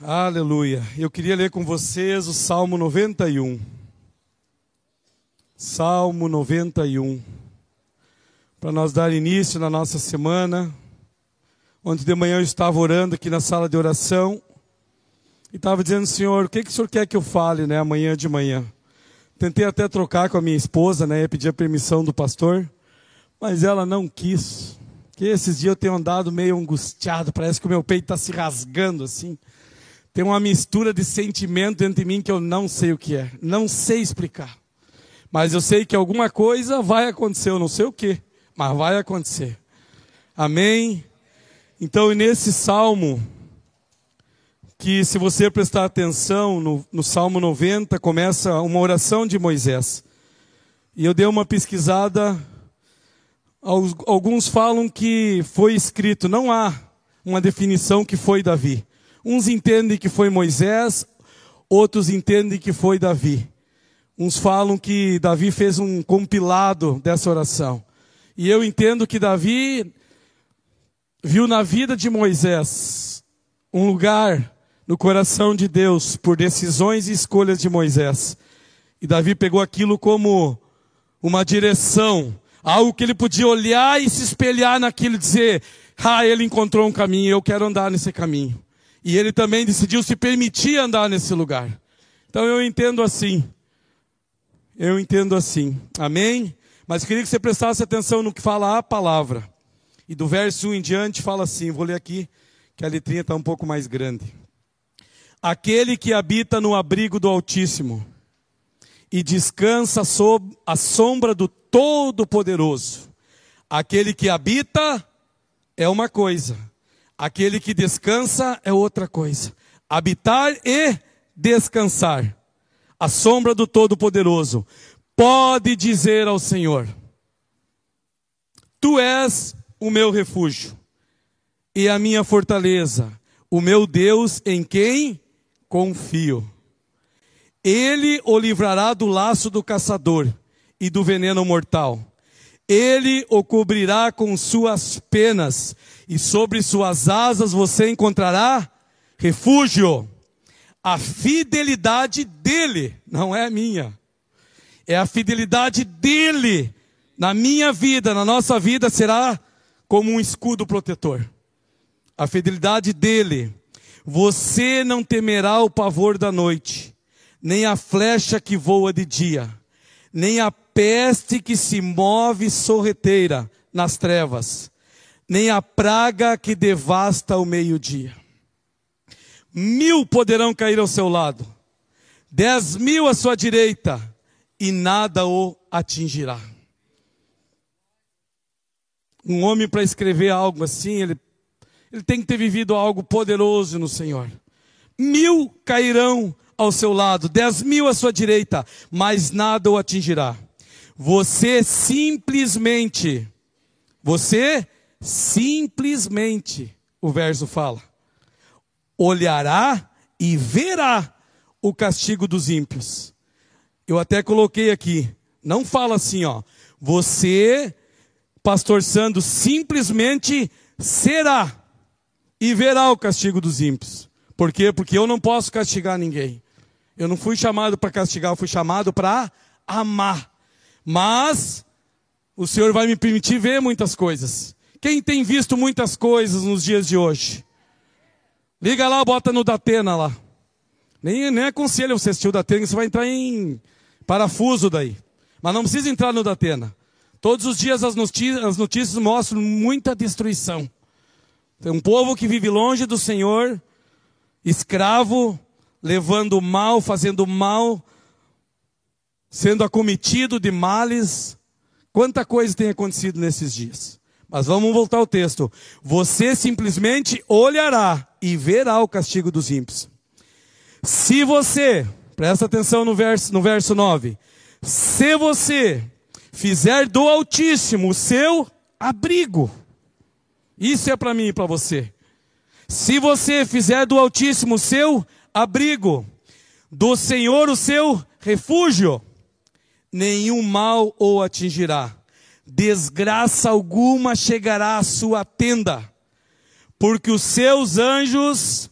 Aleluia. Eu queria ler com vocês o Salmo 91. Salmo 91. Para nós dar início na nossa semana. Ontem de manhã eu estava orando aqui na sala de oração. E estava dizendo, Senhor, o que, que o Senhor quer que eu fale, né, amanhã de manhã? Tentei até trocar com a minha esposa, né, pedir a permissão do pastor. Mas ela não quis. Que esses dias eu tenho andado meio angustiado, parece que o meu peito está se rasgando assim. Tem uma mistura de sentimento dentro de mim que eu não sei o que é. Não sei explicar. Mas eu sei que alguma coisa vai acontecer. Eu não sei o que, mas vai acontecer. Amém? Então, nesse salmo, que se você prestar atenção, no, no Salmo 90, começa uma oração de Moisés. E eu dei uma pesquisada. Alguns falam que foi escrito, não há uma definição que foi Davi. Uns entendem que foi Moisés, outros entendem que foi Davi. Uns falam que Davi fez um compilado dessa oração. E eu entendo que Davi viu na vida de Moisés um lugar no coração de Deus por decisões e escolhas de Moisés. E Davi pegou aquilo como uma direção, algo que ele podia olhar e se espelhar naquilo e dizer: Ah, ele encontrou um caminho, eu quero andar nesse caminho. E ele também decidiu se permitir andar nesse lugar. Então eu entendo assim. Eu entendo assim. Amém? Mas queria que você prestasse atenção no que fala a palavra. E do verso 1 em diante fala assim, vou ler aqui, que a letrinha está um pouco mais grande. Aquele que habita no abrigo do Altíssimo e descansa sob a sombra do Todo-Poderoso. Aquele que habita é uma coisa, Aquele que descansa é outra coisa. Habitar e descansar. A sombra do Todo-Poderoso. Pode dizer ao Senhor: Tu és o meu refúgio e a minha fortaleza, o meu Deus em quem confio. Ele o livrará do laço do caçador e do veneno mortal. Ele o cobrirá com suas penas e sobre suas asas você encontrará refúgio. A fidelidade dele, não é minha, é a fidelidade dele na minha vida, na nossa vida, será como um escudo protetor. A fidelidade dele. Você não temerá o pavor da noite, nem a flecha que voa de dia, nem a peste que se move sorreteira nas trevas nem a praga que devasta o meio-dia. Mil poderão cair ao seu lado, dez mil à sua direita, e nada o atingirá. Um homem para escrever algo assim, ele, ele tem que ter vivido algo poderoso no Senhor. Mil cairão ao seu lado, dez mil à sua direita, mas nada o atingirá. Você simplesmente, você simplesmente, o verso fala, olhará e verá o castigo dos ímpios. Eu até coloquei aqui, não fala assim, ó, você, pastor Sando, simplesmente será e verá o castigo dos ímpios. Por quê? Porque eu não posso castigar ninguém. Eu não fui chamado para castigar, eu fui chamado para amar. Mas o Senhor vai me permitir ver muitas coisas. Quem tem visto muitas coisas nos dias de hoje? Liga lá, bota no Datena lá. Nem, nem aconselho você assistir o Datena, você vai entrar em parafuso daí. Mas não precisa entrar no Datena. Todos os dias as notícias, as notícias mostram muita destruição. Tem um povo que vive longe do Senhor, escravo, levando mal, fazendo mal, sendo acometido de males. Quanta coisa tem acontecido nesses dias. Mas vamos voltar ao texto. Você simplesmente olhará e verá o castigo dos ímpios. Se você, presta atenção no verso, no verso 9. Se você fizer do Altíssimo o seu abrigo, isso é para mim e para você. Se você fizer do Altíssimo o seu abrigo, do Senhor o seu refúgio, nenhum mal o atingirá. Desgraça alguma chegará à sua tenda, porque os seus anjos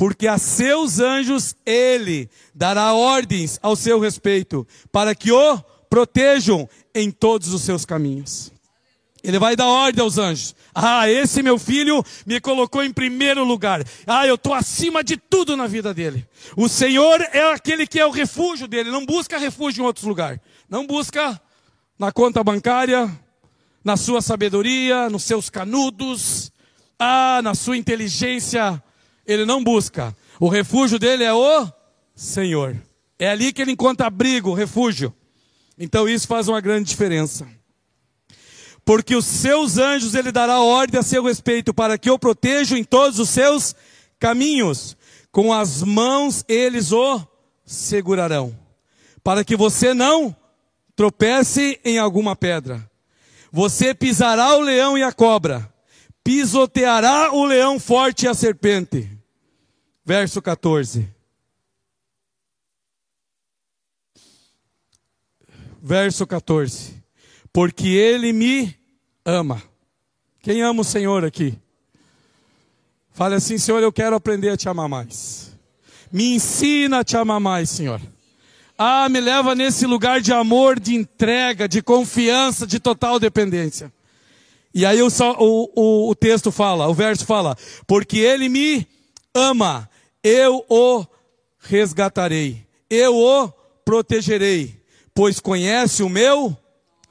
porque a seus anjos ele dará ordens ao seu respeito, para que o protejam em todos os seus caminhos. Ele vai dar ordem aos anjos. Ah, esse meu filho me colocou em primeiro lugar. Ah, eu estou acima de tudo na vida dele. O Senhor é aquele que é o refúgio dele. Não busca refúgio em outros lugares. Não busca na conta bancária, na sua sabedoria, nos seus canudos, ah, na sua inteligência. Ele não busca. O refúgio dele é o Senhor. É ali que ele encontra abrigo, refúgio. Então isso faz uma grande diferença porque os seus anjos ele dará ordem a seu respeito para que o protejam em todos os seus caminhos. Com as mãos eles o segurarão, para que você não tropece em alguma pedra. Você pisará o leão e a cobra, pisoteará o leão forte e a serpente. Verso 14. Verso 14. Porque ele me ama. Quem ama o Senhor aqui? Fale assim, Senhor, eu quero aprender a te amar mais. Me ensina a te amar mais, Senhor. Ah, me leva nesse lugar de amor, de entrega, de confiança, de total dependência. E aí o, o, o texto fala, o verso fala, porque ele me ama, eu o resgatarei, eu o protegerei, pois conhece o meu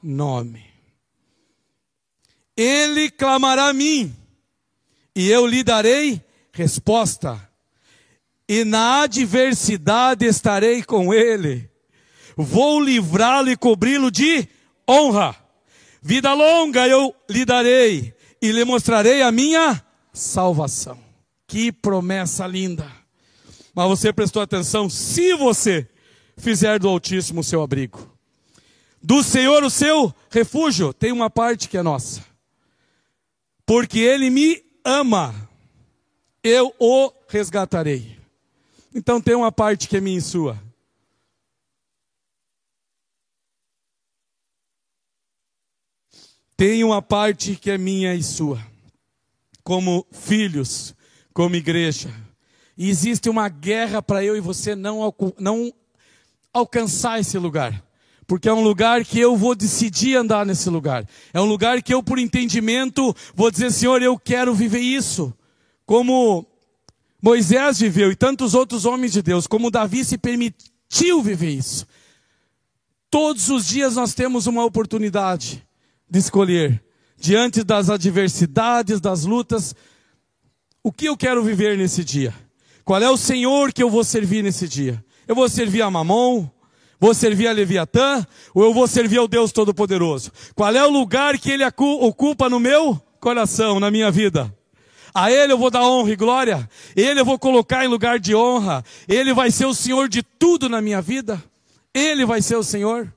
nome. Ele clamará a mim, e eu lhe darei resposta. E na adversidade estarei com ele. Vou livrá-lo e cobri-lo de honra. Vida longa eu lhe darei e lhe mostrarei a minha salvação. Que promessa linda. Mas você prestou atenção? Se você fizer do Altíssimo o seu abrigo, do Senhor o seu refúgio, tem uma parte que é nossa porque ele me ama, eu o resgatarei. Então tem uma parte que é minha e sua. Tem uma parte que é minha e sua. Como filhos, como igreja. E existe uma guerra para eu e você não, não alcançar esse lugar porque é um lugar que eu vou decidir andar nesse lugar. É um lugar que eu, por entendimento, vou dizer, Senhor, eu quero viver isso. Como Moisés viveu e tantos outros homens de Deus, como Davi se permitiu viver isso. Todos os dias nós temos uma oportunidade de escolher, diante das adversidades, das lutas, o que eu quero viver nesse dia. Qual é o Senhor que eu vou servir nesse dia? Eu vou servir a Mamon? Vou servir a Leviatã ou eu vou servir ao Deus Todo-Poderoso? Qual é o lugar que Ele ocupa no meu coração, na minha vida? A Ele eu vou dar honra e glória. Ele eu vou colocar em lugar de honra. Ele vai ser o Senhor de tudo na minha vida. Ele vai ser o Senhor.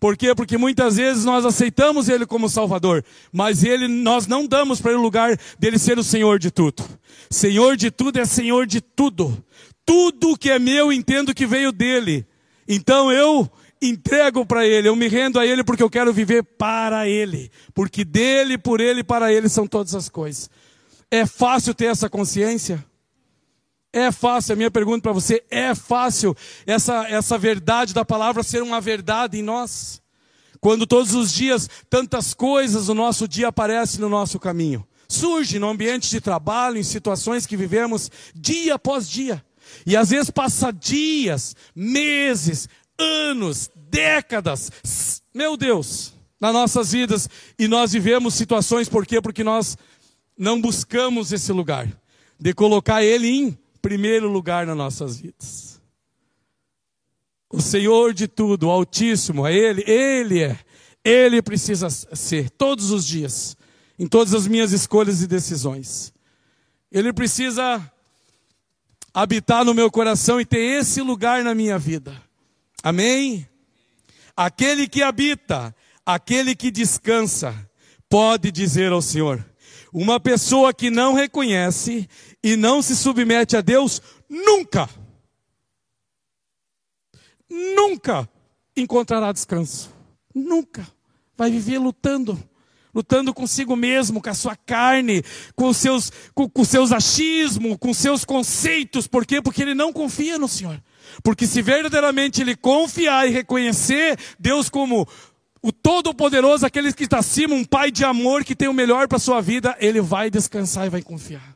Por quê? Porque muitas vezes nós aceitamos Ele como Salvador, mas Ele, nós não damos para Ele o lugar dele ser o Senhor de tudo. Senhor de tudo é Senhor de tudo. Tudo que é meu entendo que veio dele. Então eu entrego para Ele, eu me rendo a Ele porque eu quero viver para Ele, porque dele, por Ele e para Ele são todas as coisas. É fácil ter essa consciência? É fácil, a minha pergunta para você, é fácil essa, essa verdade da palavra ser uma verdade em nós? Quando todos os dias tantas coisas do nosso dia aparecem no nosso caminho. Surge no ambiente de trabalho, em situações que vivemos dia após dia. E às vezes passa dias, meses, anos, décadas, meu Deus, nas nossas vidas e nós vivemos situações por quê? Porque nós não buscamos esse lugar de colocar ele em primeiro lugar nas nossas vidas. O Senhor de tudo, o Altíssimo, é ele, ele é. Ele precisa ser todos os dias, em todas as minhas escolhas e decisões. Ele precisa habitar no meu coração e ter esse lugar na minha vida. Amém? Aquele que habita, aquele que descansa, pode dizer ao Senhor: uma pessoa que não reconhece e não se submete a Deus, nunca, nunca encontrará descanso. Nunca. Vai viver lutando, lutando consigo mesmo, com a sua carne, com os seus, com, com seus achismos, com seus conceitos. Por quê? Porque ele não confia no Senhor. Porque se verdadeiramente ele confiar e reconhecer Deus como o Todo-Poderoso, aquele que está acima, um Pai de amor que tem o melhor para a sua vida, ele vai descansar e vai confiar.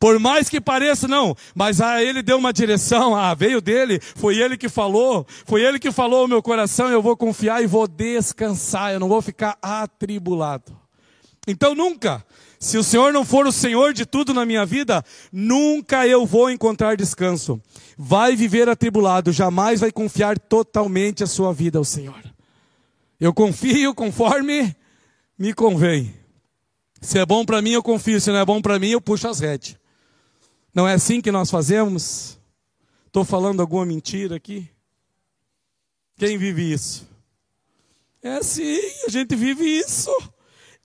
Por mais que pareça, não, mas ah, ele deu uma direção, ah, veio dele, foi ele que falou, foi ele que falou o meu coração, eu vou confiar e vou descansar, eu não vou ficar atribulado. Então nunca, se o Senhor não for o Senhor de tudo na minha vida, nunca eu vou encontrar descanso. Vai viver atribulado, jamais vai confiar totalmente a sua vida ao Senhor. Eu confio conforme me convém. Se é bom para mim, eu confio. Se não é bom para mim, eu puxo as redes. Não é assim que nós fazemos? Estou falando alguma mentira aqui? Quem vive isso? É assim, a gente vive isso.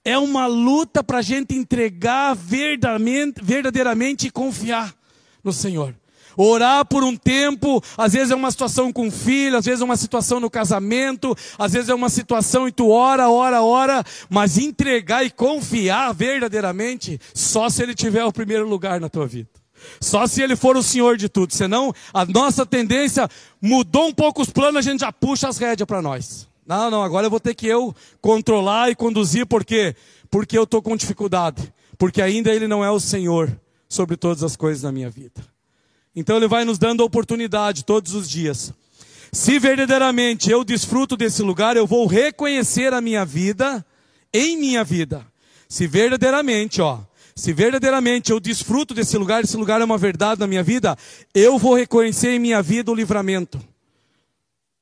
É uma luta para a gente entregar verdadeiramente, verdadeiramente e confiar no Senhor. Orar por um tempo, às vezes é uma situação com o filho, às vezes é uma situação no casamento, às vezes é uma situação e tu ora, ora, ora, mas entregar e confiar verdadeiramente, só se ele tiver o primeiro lugar na tua vida. Só se ele for o Senhor de tudo. Senão, a nossa tendência mudou um pouco os planos, a gente já puxa as rédeas para nós. Não, não, agora eu vou ter que eu controlar e conduzir, por quê? Porque eu estou com dificuldade. Porque ainda ele não é o Senhor sobre todas as coisas na minha vida. Então ele vai nos dando oportunidade todos os dias. Se verdadeiramente eu desfruto desse lugar, eu vou reconhecer a minha vida em minha vida. Se verdadeiramente, ó, se verdadeiramente eu desfruto desse lugar, esse lugar é uma verdade na minha vida, eu vou reconhecer em minha vida o livramento.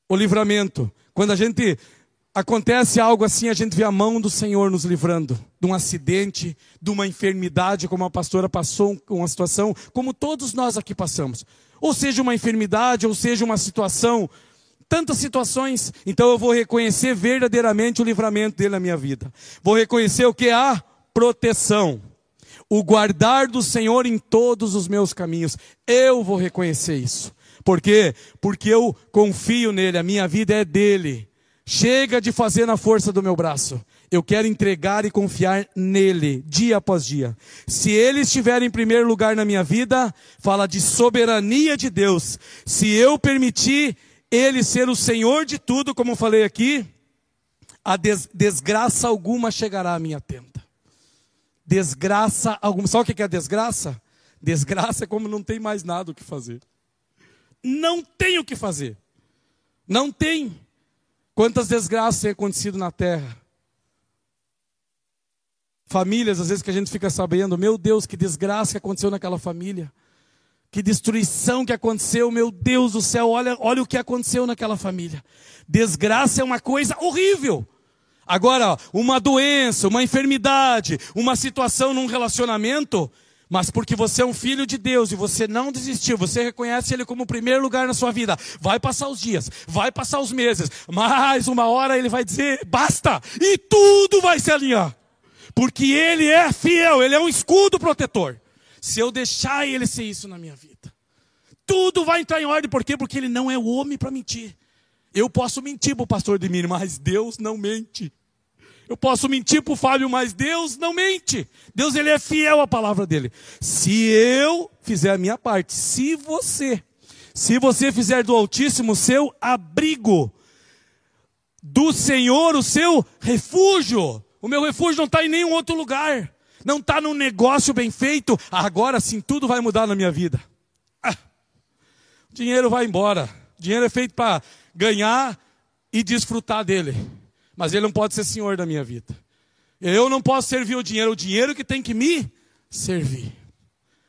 O livramento. Quando a gente acontece algo assim, a gente vê a mão do Senhor nos livrando de um acidente, de uma enfermidade, como a pastora passou uma situação, como todos nós aqui passamos. Ou seja, uma enfermidade, ou seja, uma situação, tantas situações. Então eu vou reconhecer verdadeiramente o livramento dele na minha vida. Vou reconhecer o que é a proteção o guardar do Senhor em todos os meus caminhos. Eu vou reconhecer isso. Por quê? Porque eu confio nele, a minha vida é dele. Chega de fazer na força do meu braço. Eu quero entregar e confiar nele, dia após dia. Se ele estiver em primeiro lugar na minha vida, fala de soberania de Deus. Se eu permitir ele ser o Senhor de tudo, como falei aqui, a des desgraça alguma chegará à minha tenda desgraça alguma. Sabe o que é desgraça? Desgraça é como não tem mais nada o que fazer. Não tem o que fazer. Não tem. Quantas desgraças têm acontecido na terra? Famílias, às vezes que a gente fica sabendo, meu Deus, que desgraça que aconteceu naquela família. Que destruição que aconteceu, meu Deus do céu, olha, olha o que aconteceu naquela família. Desgraça é uma coisa horrível. Agora, uma doença, uma enfermidade, uma situação num relacionamento, mas porque você é um filho de Deus e você não desistiu, você reconhece Ele como o primeiro lugar na sua vida, vai passar os dias, vai passar os meses, mais uma hora Ele vai dizer basta, e tudo vai se alinhar, porque Ele é fiel, Ele é um escudo protetor. Se eu deixar Ele ser isso na minha vida, tudo vai entrar em ordem, por quê? Porque Ele não é o homem para mentir. Eu posso mentir para o pastor de mim, mas Deus não mente. Eu posso mentir para o Fábio, mas Deus não mente. Deus ele é fiel à palavra dele. Se eu fizer a minha parte, se você, se você fizer do Altíssimo seu abrigo, do Senhor o seu refúgio, o meu refúgio não está em nenhum outro lugar, não está num negócio bem feito, agora sim tudo vai mudar na minha vida. Ah, dinheiro vai embora. Dinheiro é feito para ganhar e desfrutar dele. Mas ele não pode ser senhor da minha vida. Eu não posso servir o dinheiro, o dinheiro que tem que me servir.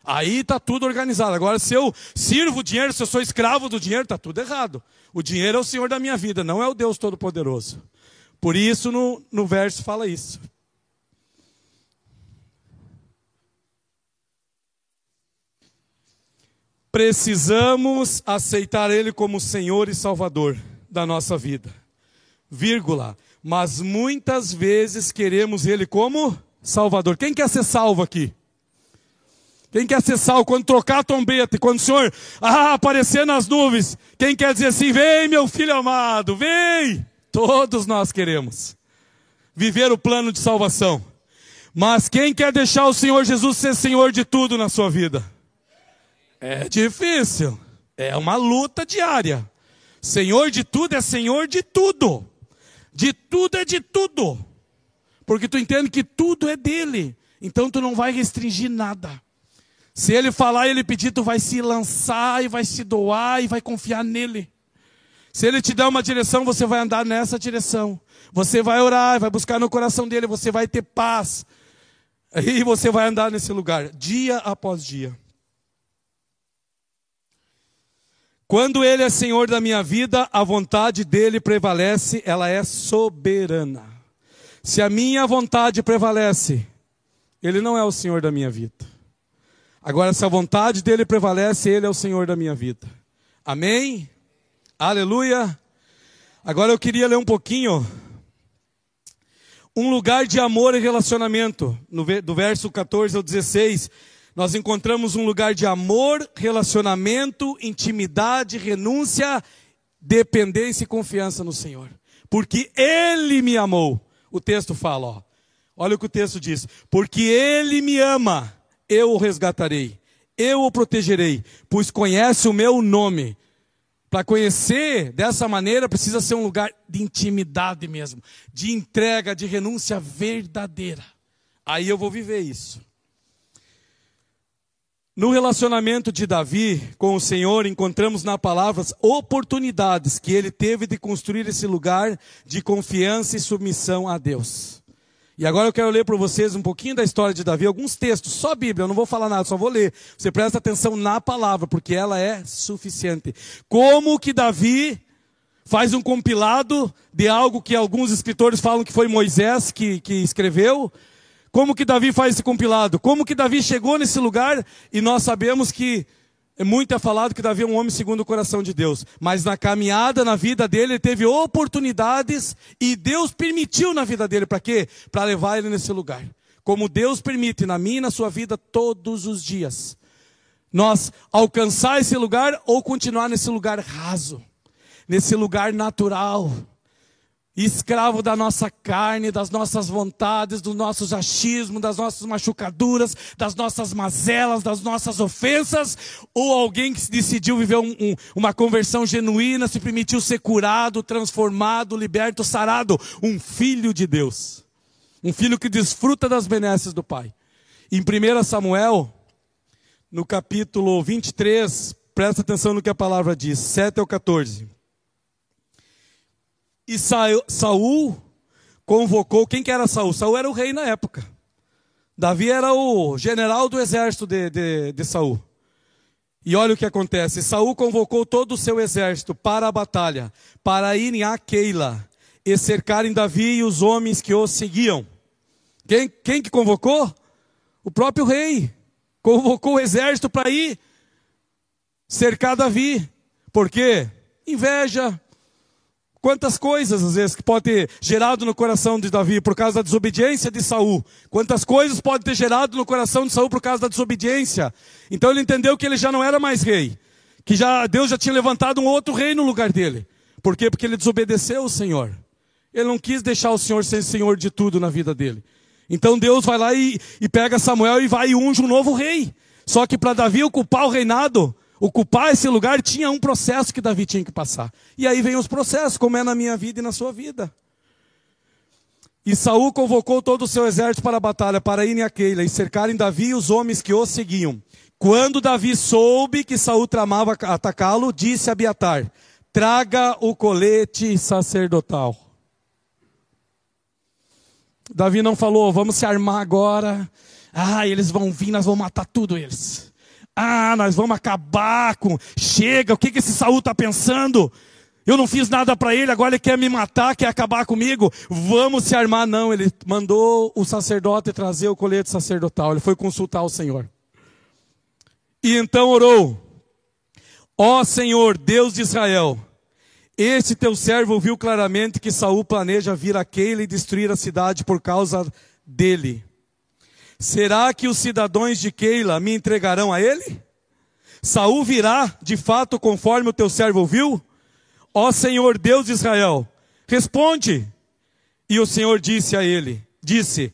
Aí está tudo organizado. Agora, se eu sirvo o dinheiro, se eu sou escravo do dinheiro, está tudo errado. O dinheiro é o Senhor da minha vida, não é o Deus Todo-Poderoso. Por isso, no, no verso fala isso. Precisamos aceitar Ele como Senhor e Salvador da nossa vida. Vírgula. Mas muitas vezes queremos Ele como Salvador. Quem quer ser salvo aqui? Quem quer ser salvo? Quando trocar a trombeta, quando o Senhor ah, aparecer nas nuvens, quem quer dizer assim: Vem, meu filho amado, vem! Todos nós queremos. viver o plano de salvação. Mas quem quer deixar o Senhor Jesus ser Senhor de tudo na sua vida? É difícil. É uma luta diária. Senhor de tudo é Senhor de tudo. De tudo é de tudo. Porque tu entende que tudo é dele. Então tu não vai restringir nada. Se ele falar e ele pedir, tu vai se lançar e vai se doar e vai confiar nele. Se ele te der uma direção, você vai andar nessa direção. Você vai orar, vai buscar no coração dele, você vai ter paz. E você vai andar nesse lugar, dia após dia. Quando ele é senhor da minha vida, a vontade dele prevalece, ela é soberana. Se a minha vontade prevalece, ele não é o senhor da minha vida. Agora, se a vontade dele prevalece, ele é o Senhor da minha vida. Amém? Aleluia. Agora eu queria ler um pouquinho. Um lugar de amor e relacionamento. Do verso 14 ao 16, nós encontramos um lugar de amor, relacionamento, intimidade, renúncia, dependência e confiança no Senhor. Porque Ele me amou. O texto fala, ó. Olha o que o texto diz. Porque Ele me ama eu o resgatarei, eu o protegerei, pois conhece o meu nome. Para conhecer dessa maneira precisa ser um lugar de intimidade mesmo, de entrega, de renúncia verdadeira. Aí eu vou viver isso. No relacionamento de Davi com o Senhor, encontramos na palavra oportunidades que ele teve de construir esse lugar de confiança e submissão a Deus. E agora eu quero ler para vocês um pouquinho da história de Davi, alguns textos, só Bíblia, eu não vou falar nada, só vou ler. Você presta atenção na palavra, porque ela é suficiente. Como que Davi faz um compilado de algo que alguns escritores falam que foi Moisés que, que escreveu? Como que Davi faz esse compilado? Como que Davi chegou nesse lugar? E nós sabemos que é muito é falado que Davi é um homem segundo o coração de Deus, mas na caminhada na vida dele ele teve oportunidades e Deus permitiu na vida dele para quê? Para levar ele nesse lugar. Como Deus permite na minha e na sua vida todos os dias. Nós alcançar esse lugar ou continuar nesse lugar raso, nesse lugar natural escravo da nossa carne, das nossas vontades, dos nossos achismos, das nossas machucaduras, das nossas mazelas, das nossas ofensas, ou alguém que decidiu viver um, um, uma conversão genuína, se permitiu ser curado, transformado, liberto, sarado, um filho de Deus, um filho que desfruta das benesses do Pai. Em 1 Samuel, no capítulo 23, presta atenção no que a palavra diz, 7 ao 14. E Saul convocou, quem que era Saul? Saul era o rei na época. Davi era o general do exército de, de, de Saul. E olha o que acontece. Saul convocou todo o seu exército para a batalha, para irem a Keila e cercarem Davi e os homens que o seguiam. Quem, quem que convocou? O próprio rei. Convocou o exército para ir cercar Davi. Por quê? Inveja, Quantas coisas, às vezes, que pode ter gerado no coração de Davi por causa da desobediência de Saul. Quantas coisas pode ter gerado no coração de Saul por causa da desobediência. Então ele entendeu que ele já não era mais rei. Que já Deus já tinha levantado um outro rei no lugar dele. Por quê? Porque ele desobedeceu o Senhor. Ele não quis deixar o Senhor ser Senhor de tudo na vida dele. Então Deus vai lá e, e pega Samuel e vai e unge um novo rei. Só que para Davi ocupar o reinado, ocupar esse lugar, tinha um processo que Davi tinha que passar. E aí vem os processos, como é na minha vida e na sua vida. E Saul convocou todo o seu exército para a batalha, para irem a Keila e cercarem Davi e os homens que o seguiam. Quando Davi soube que Saul tramava atacá-lo, disse a Abiatar: Traga o colete sacerdotal. Davi não falou, vamos se armar agora. Ah, eles vão vir, nós vamos matar tudo eles. Ah, nós vamos acabar com. Chega, o que, que esse Saul está pensando? Eu não fiz nada para ele, agora ele quer me matar, quer acabar comigo. Vamos se armar. Não, ele mandou o sacerdote trazer o colete sacerdotal. Ele foi consultar o Senhor. E então orou: Ó Senhor, Deus de Israel, este teu servo viu claramente que Saul planeja vir a Keila e destruir a cidade por causa dele. Será que os cidadãos de Keila me entregarão a ele? Saul virá, de fato, conforme o teu servo viu? Ó Senhor Deus de Israel, responde. E o Senhor disse a ele: Disse,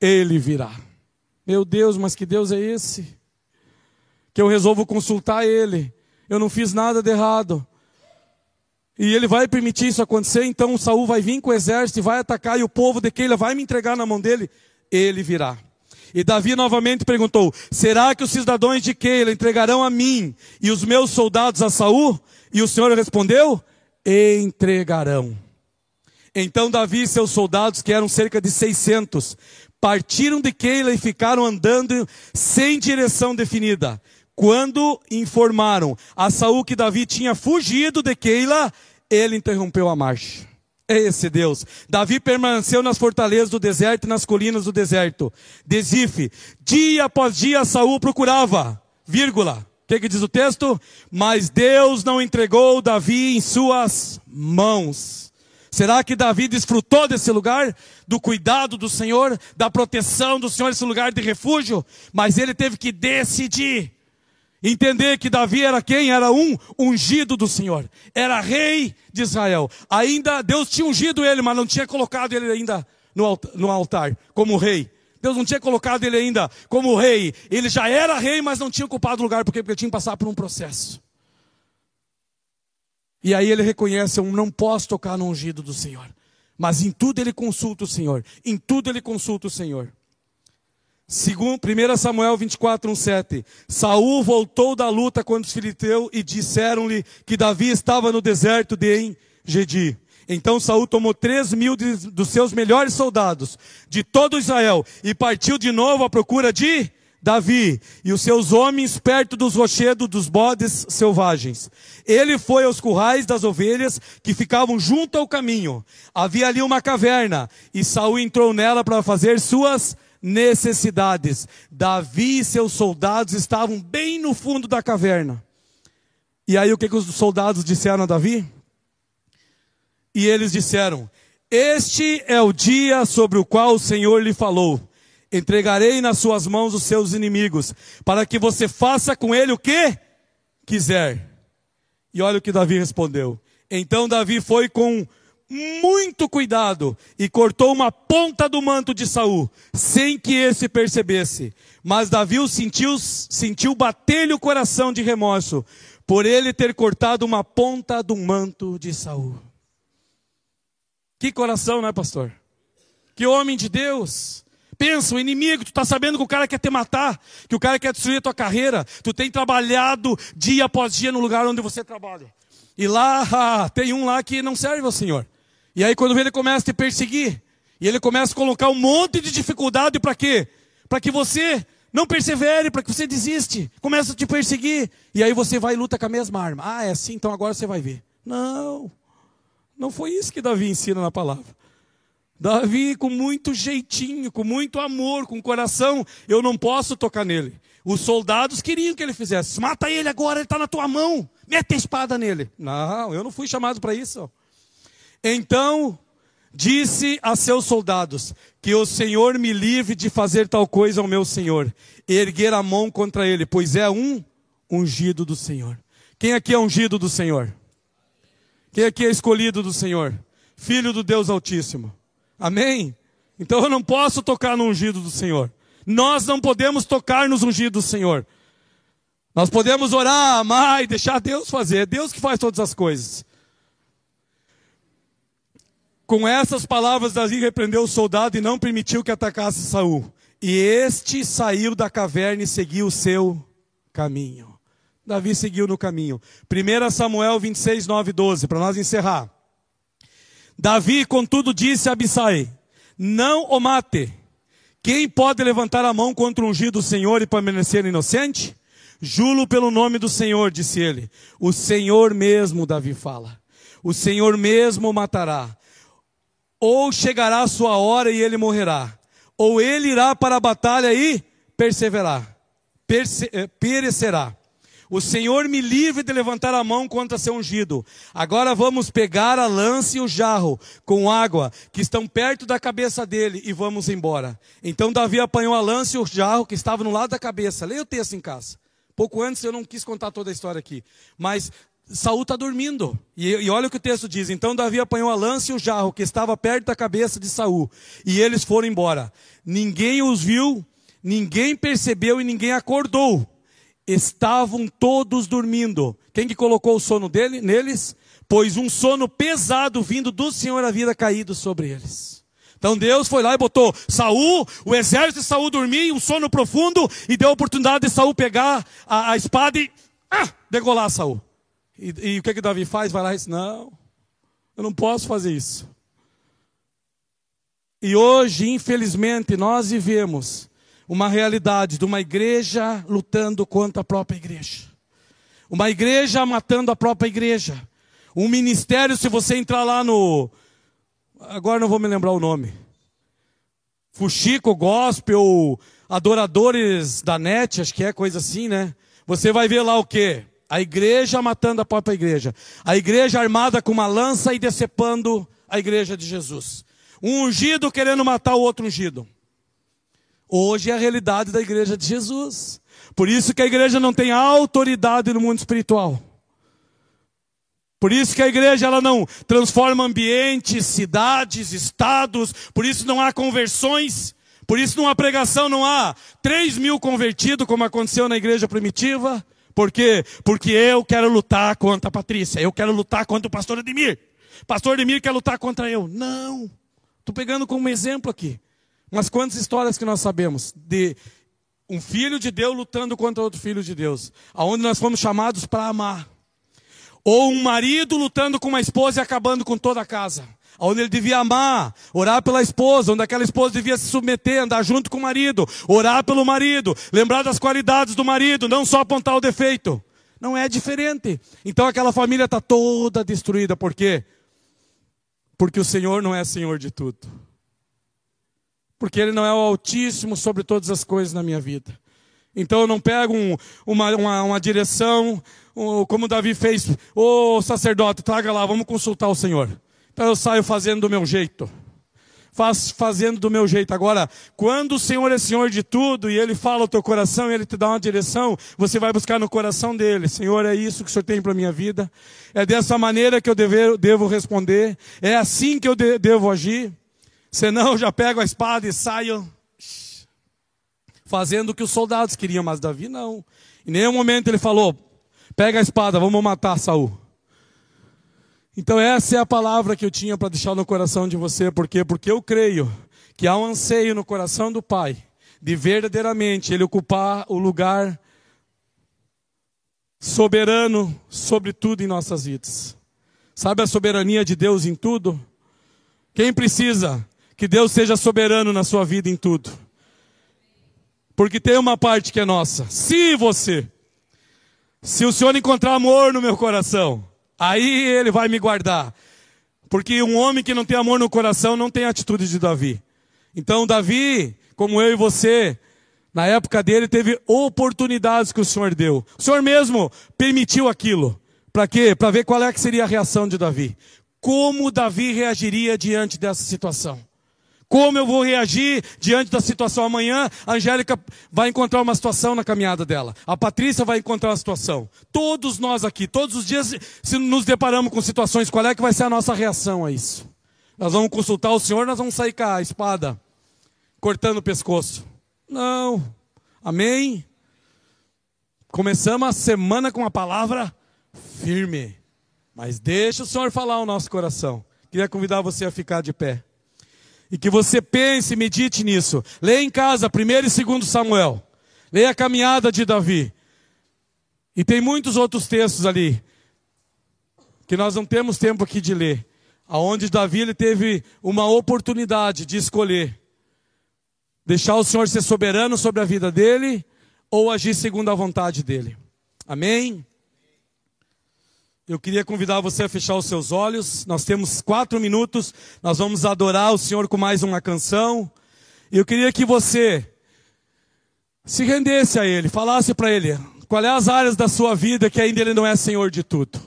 ele virá. Meu Deus, mas que Deus é esse? Que eu resolvo consultar ele. Eu não fiz nada de errado. E ele vai permitir isso acontecer, então Saul vai vir com o exército e vai atacar, e o povo de Keila vai me entregar na mão dele. Ele virá. E Davi novamente perguntou: Será que os cidadãos de Keila entregarão a mim e os meus soldados a Saul? E o Senhor respondeu: Entregarão. Então Davi e seus soldados, que eram cerca de 600, partiram de Keila e ficaram andando sem direção definida. Quando informaram a Saul que Davi tinha fugido de Keila, ele interrompeu a marcha. É esse Deus. Davi permaneceu nas fortalezas do deserto e nas colinas do deserto. Desife, dia após dia Saul procurava, vírgula. O que, que diz o texto? Mas Deus não entregou Davi em suas mãos. Será que Davi desfrutou desse lugar? Do cuidado do Senhor, da proteção do Senhor, esse lugar de refúgio? Mas ele teve que decidir Entender que Davi era quem? Era um ungido do Senhor. Era rei de Israel. Ainda Deus tinha ungido ele, mas não tinha colocado ele ainda no altar como rei. Deus não tinha colocado ele ainda como rei. Ele já era rei, mas não tinha ocupado o lugar. Por quê? Porque tinha que passar por um processo. E aí ele reconhece: eu não posso tocar no ungido do Senhor. Mas em tudo ele consulta o Senhor. Em tudo ele consulta o Senhor. Segundo, 1 Samuel 24, 1, 7. Saul voltou da luta contra os filisteus e disseram-lhe que Davi estava no deserto de Engedi. Então Saul tomou três mil de, dos seus melhores soldados de todo Israel e partiu de novo à procura de Davi e os seus homens perto dos rochedos dos bodes selvagens. Ele foi aos currais das ovelhas que ficavam junto ao caminho. Havia ali uma caverna e Saul entrou nela para fazer suas necessidades. Davi e seus soldados estavam bem no fundo da caverna. E aí o que, que os soldados disseram a Davi? E eles disseram: Este é o dia sobre o qual o Senhor lhe falou. Entregarei nas suas mãos os seus inimigos, para que você faça com ele o que quiser. E olha o que Davi respondeu. Então Davi foi com muito cuidado e cortou uma ponta do manto de Saul, sem que esse percebesse. Mas Davi sentiu, sentiu bater-lhe o coração de remorso, por ele ter cortado uma ponta do manto de Saul. Que coração, né, pastor? Que homem de Deus. Pensa, o inimigo, tu está sabendo que o cara quer te matar, que o cara quer destruir a tua carreira. Tu tem trabalhado dia após dia no lugar onde você trabalha. E lá, tem um lá que não serve ao Senhor. E aí quando ele começa a te perseguir, e ele começa a colocar um monte de dificuldade para quê? Para que você não persevere, para que você desiste, começa a te perseguir, e aí você vai e luta com a mesma arma. Ah, é assim, então agora você vai ver. Não, não foi isso que Davi ensina na palavra. Davi, com muito jeitinho, com muito amor, com coração, eu não posso tocar nele. Os soldados queriam que ele fizesse. Mata ele agora, ele está na tua mão. Mete a espada nele. Não, eu não fui chamado para isso. Então disse a seus soldados: Que o Senhor me livre de fazer tal coisa ao meu Senhor, erguer a mão contra ele, pois é um ungido do Senhor. Quem aqui é ungido do Senhor? Quem aqui é escolhido do Senhor? Filho do Deus Altíssimo. Amém? Então eu não posso tocar no ungido do Senhor. Nós não podemos tocar nos ungidos do Senhor. Nós podemos orar, amar e deixar Deus fazer. É Deus que faz todas as coisas. Com essas palavras, Davi repreendeu o soldado e não permitiu que atacasse Saul. E este saiu da caverna e seguiu o seu caminho. Davi seguiu no caminho. 1 Samuel 26, 9 12, para nós encerrar. Davi, contudo, disse a Abissai: Não o mate. Quem pode levantar a mão contra o ungido do Senhor e permanecer inocente? Julo pelo nome do Senhor, disse ele. O Senhor mesmo, Davi fala. O Senhor mesmo o matará ou chegará a sua hora e ele morrerá, ou ele irá para a batalha e perseverar, perse eh, perecerá. O Senhor me livre de levantar a mão contra seu ungido. Agora vamos pegar a lança e o jarro com água que estão perto da cabeça dele e vamos embora. Então Davi apanhou a lança e o jarro que estava no lado da cabeça. Leia o texto em casa. Pouco antes eu não quis contar toda a história aqui, mas Saul está dormindo. E, e, olha o que o texto diz. Então Davi apanhou a lança e o jarro que estava perto da cabeça de Saul. E eles foram embora. Ninguém os viu, ninguém percebeu e ninguém acordou. Estavam todos dormindo. Quem que colocou o sono dele, neles? Pois um sono pesado vindo do Senhor havia caído sobre eles. Então Deus foi lá e botou Saul, o exército de Saul dormia, um sono profundo, e deu a oportunidade de Saul pegar a, a espada e ah, degolar Saul. E, e, o que, que Davi faz? Vai lá e diz: Não, eu não posso fazer isso. E hoje, infelizmente, nós vivemos uma realidade de uma igreja lutando contra a própria igreja. Uma igreja matando a própria igreja. Um ministério, se você entrar lá no. Agora não vou me lembrar o nome. Fuxico, gospel, adoradores da net, acho que é coisa assim, né? Você vai ver lá o quê? A igreja matando a própria igreja. A igreja armada com uma lança e decepando a igreja de Jesus. Um ungido querendo matar o outro ungido. Hoje é a realidade da igreja de Jesus. Por isso que a igreja não tem autoridade no mundo espiritual. Por isso que a igreja ela não transforma ambientes, cidades, estados. Por isso não há conversões. Por isso numa pregação não há 3 mil convertidos, como aconteceu na igreja primitiva. Por quê? Porque eu quero lutar contra a Patrícia, eu quero lutar contra o pastor Ademir. Pastor Ademir quer lutar contra eu. Não. Estou pegando como exemplo aqui. Mas quantas histórias que nós sabemos de um filho de Deus lutando contra outro filho de Deus, aonde nós fomos chamados para amar. Ou um marido lutando com uma esposa e acabando com toda a casa onde ele devia amar, orar pela esposa, onde aquela esposa devia se submeter, andar junto com o marido, orar pelo marido, lembrar das qualidades do marido, não só apontar o defeito. Não é diferente. Então aquela família está toda destruída. Por quê? Porque o Senhor não é Senhor de tudo. Porque Ele não é o Altíssimo sobre todas as coisas na minha vida. Então eu não pego um, uma, uma, uma, direção, como Davi fez, ô oh, sacerdote, traga lá, vamos consultar o Senhor. Então eu saio fazendo do meu jeito. Faz, fazendo do meu jeito. Agora, quando o Senhor é Senhor de tudo e Ele fala o teu coração e Ele te dá uma direção, você vai buscar no coração dele. Senhor, é isso que o Senhor tem para minha vida. É dessa maneira que eu deve, devo responder. É assim que eu de, devo agir. Senão eu já pego a espada e saio fazendo o que os soldados queriam, mas Davi não. Em nenhum momento ele falou: pega a espada, vamos matar Saul. Então essa é a palavra que eu tinha para deixar no coração de você, por quê? Porque eu creio que há um anseio no coração do Pai de verdadeiramente ele ocupar o lugar soberano sobre tudo em nossas vidas. Sabe a soberania de Deus em tudo? Quem precisa que Deus seja soberano na sua vida em tudo? Porque tem uma parte que é nossa. Se você, se o Senhor encontrar amor no meu coração, Aí ele vai me guardar. Porque um homem que não tem amor no coração não tem atitude de Davi. Então, Davi, como eu e você, na época dele, teve oportunidades que o Senhor deu. O Senhor mesmo permitiu aquilo. Para quê? Para ver qual é que seria a reação de Davi. Como Davi reagiria diante dessa situação. Como eu vou reagir diante da situação amanhã? A Angélica vai encontrar uma situação na caminhada dela. A Patrícia vai encontrar uma situação. Todos nós aqui, todos os dias, se nos deparamos com situações, qual é que vai ser a nossa reação a isso? Nós vamos consultar o Senhor, nós vamos sair com a espada, cortando o pescoço. Não. Amém? Começamos a semana com uma palavra firme. Mas deixa o Senhor falar o nosso coração. Queria convidar você a ficar de pé. E que você pense e medite nisso. Leia em casa, 1 e 2 Samuel. Leia a caminhada de Davi. E tem muitos outros textos ali. Que nós não temos tempo aqui de ler. Aonde Davi ele teve uma oportunidade de escolher. Deixar o Senhor ser soberano sobre a vida dele. Ou agir segundo a vontade dele. Amém? Eu queria convidar você a fechar os seus olhos. Nós temos quatro minutos. Nós vamos adorar o Senhor com mais uma canção. Eu queria que você se rendesse a Ele, falasse para Ele qual é as áreas da sua vida que ainda Ele não é Senhor de tudo.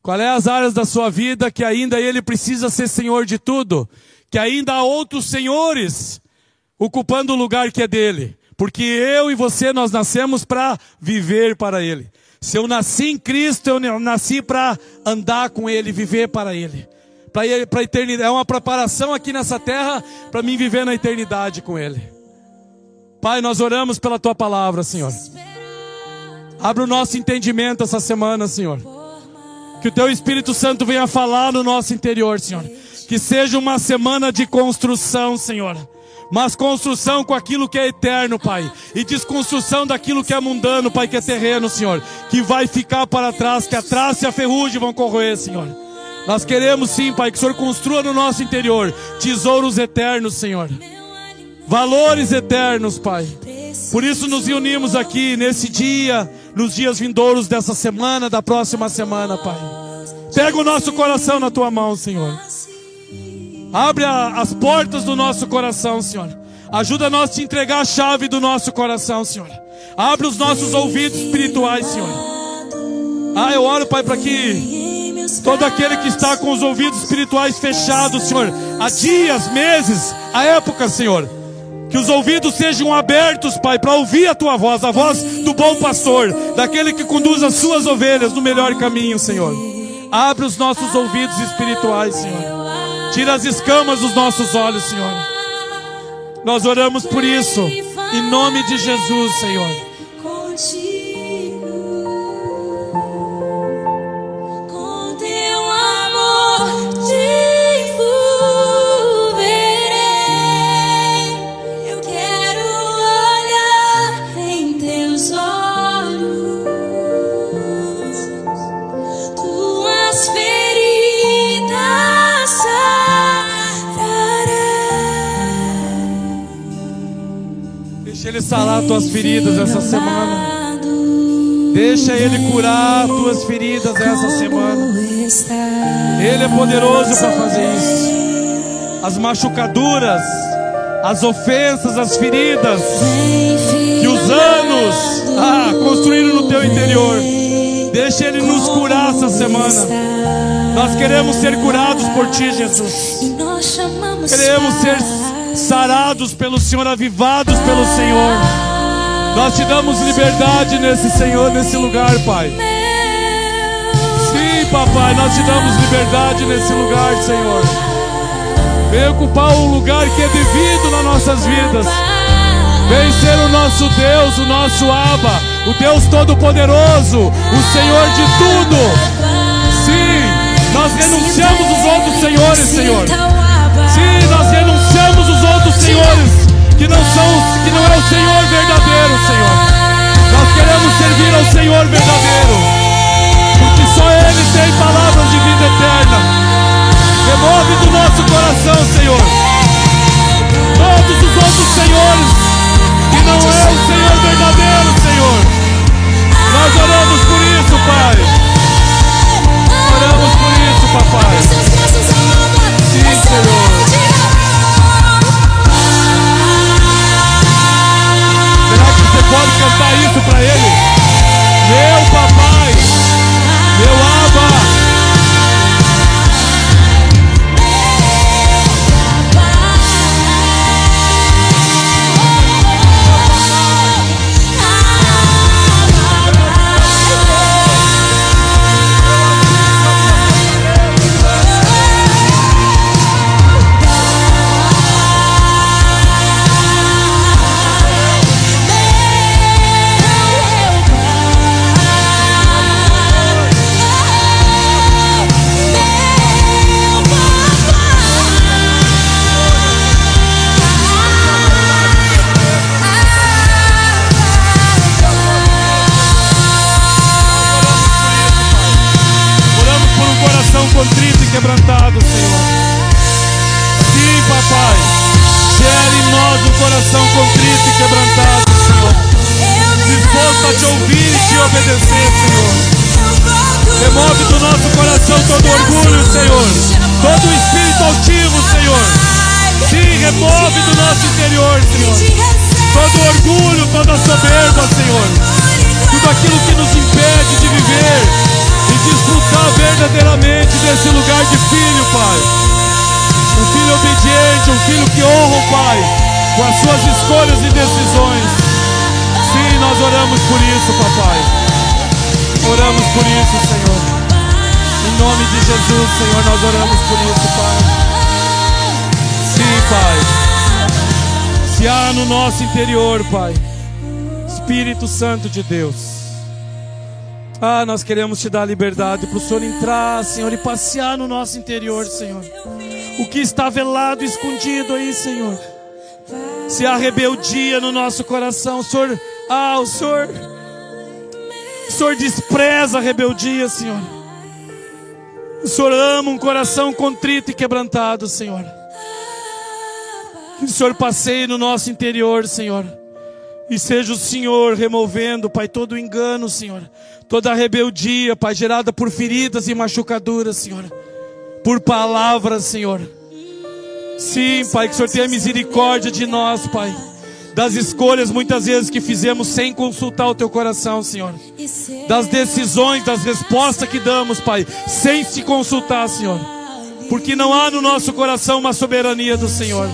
Qual é as áreas da sua vida que ainda Ele precisa ser Senhor de tudo. Que ainda há outros senhores ocupando o lugar que é dele. Porque eu e você nós nascemos para viver para Ele. Se eu nasci em Cristo, eu nasci para andar com Ele, viver para Ele. Para a eternidade. É uma preparação aqui nessa terra para mim viver na eternidade com Ele. Pai, nós oramos pela Tua palavra, Senhor. Abra o nosso entendimento essa semana, Senhor. Que o Teu Espírito Santo venha falar no nosso interior, Senhor. Que seja uma semana de construção, Senhor mas construção com aquilo que é eterno, Pai, e desconstrução daquilo que é mundano, Pai, que é terreno, Senhor, que vai ficar para trás, que a traça e a ferrugem vão corroer, Senhor. Nós queremos sim, Pai, que o Senhor construa no nosso interior tesouros eternos, Senhor. Valores eternos, Pai. Por isso nos reunimos aqui nesse dia, nos dias vindouros dessa semana, da próxima semana, Pai. Pega o nosso coração na tua mão, Senhor. Abre a, as portas do nosso coração, Senhor. Ajuda nós a te entregar a chave do nosso coração, Senhor. Abre os nossos ouvidos espirituais, Senhor. Ah, eu oro, Pai, para que todo aquele que está com os ouvidos espirituais fechados, Senhor, há dias, meses, há época, Senhor. Que os ouvidos sejam abertos, Pai, para ouvir a tua voz, a voz do bom pastor, daquele que conduz as suas ovelhas no melhor caminho, Senhor. Abre os nossos ouvidos espirituais, Senhor. Tira as escamas dos nossos olhos, Senhor. Nós oramos por isso, em nome de Jesus, Senhor. Ele sarar tuas feridas essa semana. Deixa Ele curar tuas feridas essa semana. Ele é poderoso para fazer isso. As machucaduras, as ofensas, as feridas que os anos ah, construíram no teu interior. Deixa Ele nos curar essa semana. Nós queremos ser curados por Ti, Jesus. Queremos ser sarados pelo Senhor, avivados pelo Senhor. Nós te damos liberdade nesse Senhor, nesse lugar, Pai. Sim, papai, nós te damos liberdade nesse lugar, Senhor. Vem ocupar o lugar que é devido nas nossas vidas. Vem ser o nosso Deus, o nosso Abba, o Deus Todo-Poderoso, o Senhor de tudo. Sim, nós renunciamos os outros senhores, Senhor. Senhores que não são, que não é o Senhor verdadeiro, Senhor. Nós queremos servir ao Senhor verdadeiro, porque só Ele tem palavras de vida eterna. Remove do nosso coração, Senhor, todos os outros senhores que não é o Senhor verdadeiro, Senhor. Nós oramos por isso, Pai. Oramos por isso, papai. Sim, Senhor. Pode cantar isso para ele. Meu papai, com as suas escolhas e decisões. Sim, nós oramos por isso, papai. por isso, Senhor. Em nome de Jesus, Senhor, nós oramos por isso, Pai. Sim, Pai. Se há no nosso interior, Pai, Espírito Santo de Deus. Ah, nós queremos te dar liberdade para o Senhor entrar, Senhor, e passear no nosso interior, Senhor. O que está velado, escondido aí, Senhor. Se há rebeldia no nosso coração, o Senhor, ah, o Senhor, o Senhor despreza a rebeldia, Senhor. O Senhor ama um coração contrito e quebrantado, Senhor. Que o Senhor passeie no nosso interior, Senhor. E seja o Senhor removendo, Pai, todo o engano, Senhor. Toda a rebeldia, Pai, gerada por feridas e machucaduras, Senhor. Por palavras, Senhor. Sim, Pai, que o Senhor tenha misericórdia de nós, Pai. Das escolhas muitas vezes que fizemos sem consultar o teu coração, Senhor. Das decisões, das respostas que damos, Pai, sem se consultar, Senhor. Porque não há no nosso coração uma soberania do Senhor.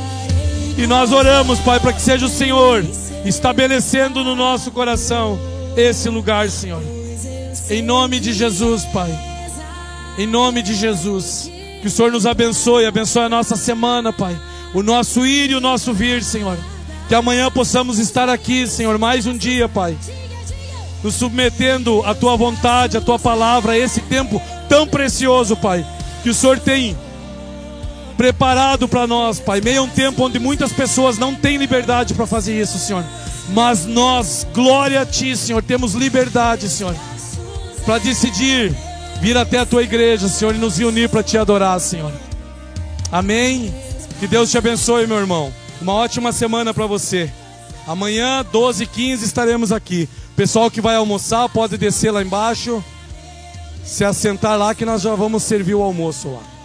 E nós oramos, Pai, para que seja o Senhor estabelecendo no nosso coração esse lugar, Senhor. Em nome de Jesus, Pai. Em nome de Jesus. Que o Senhor nos abençoe, abençoe a nossa semana, Pai. O nosso ir e o nosso vir, Senhor. Que amanhã possamos estar aqui, Senhor, mais um dia, Pai. Nos submetendo à tua vontade, à tua palavra, a esse tempo tão precioso, Pai. Que o Senhor tem preparado para nós, Pai. Meio a um tempo onde muitas pessoas não têm liberdade para fazer isso, Senhor. Mas nós, glória a Ti, Senhor, temos liberdade, Senhor, para decidir vir até a Tua igreja, Senhor, e nos reunir para Te adorar, Senhor. Amém. Que Deus te abençoe, meu irmão. Uma ótima semana para você. Amanhã, 12 h 15 estaremos aqui. Pessoal que vai almoçar, pode descer lá embaixo, se assentar lá que nós já vamos servir o almoço lá.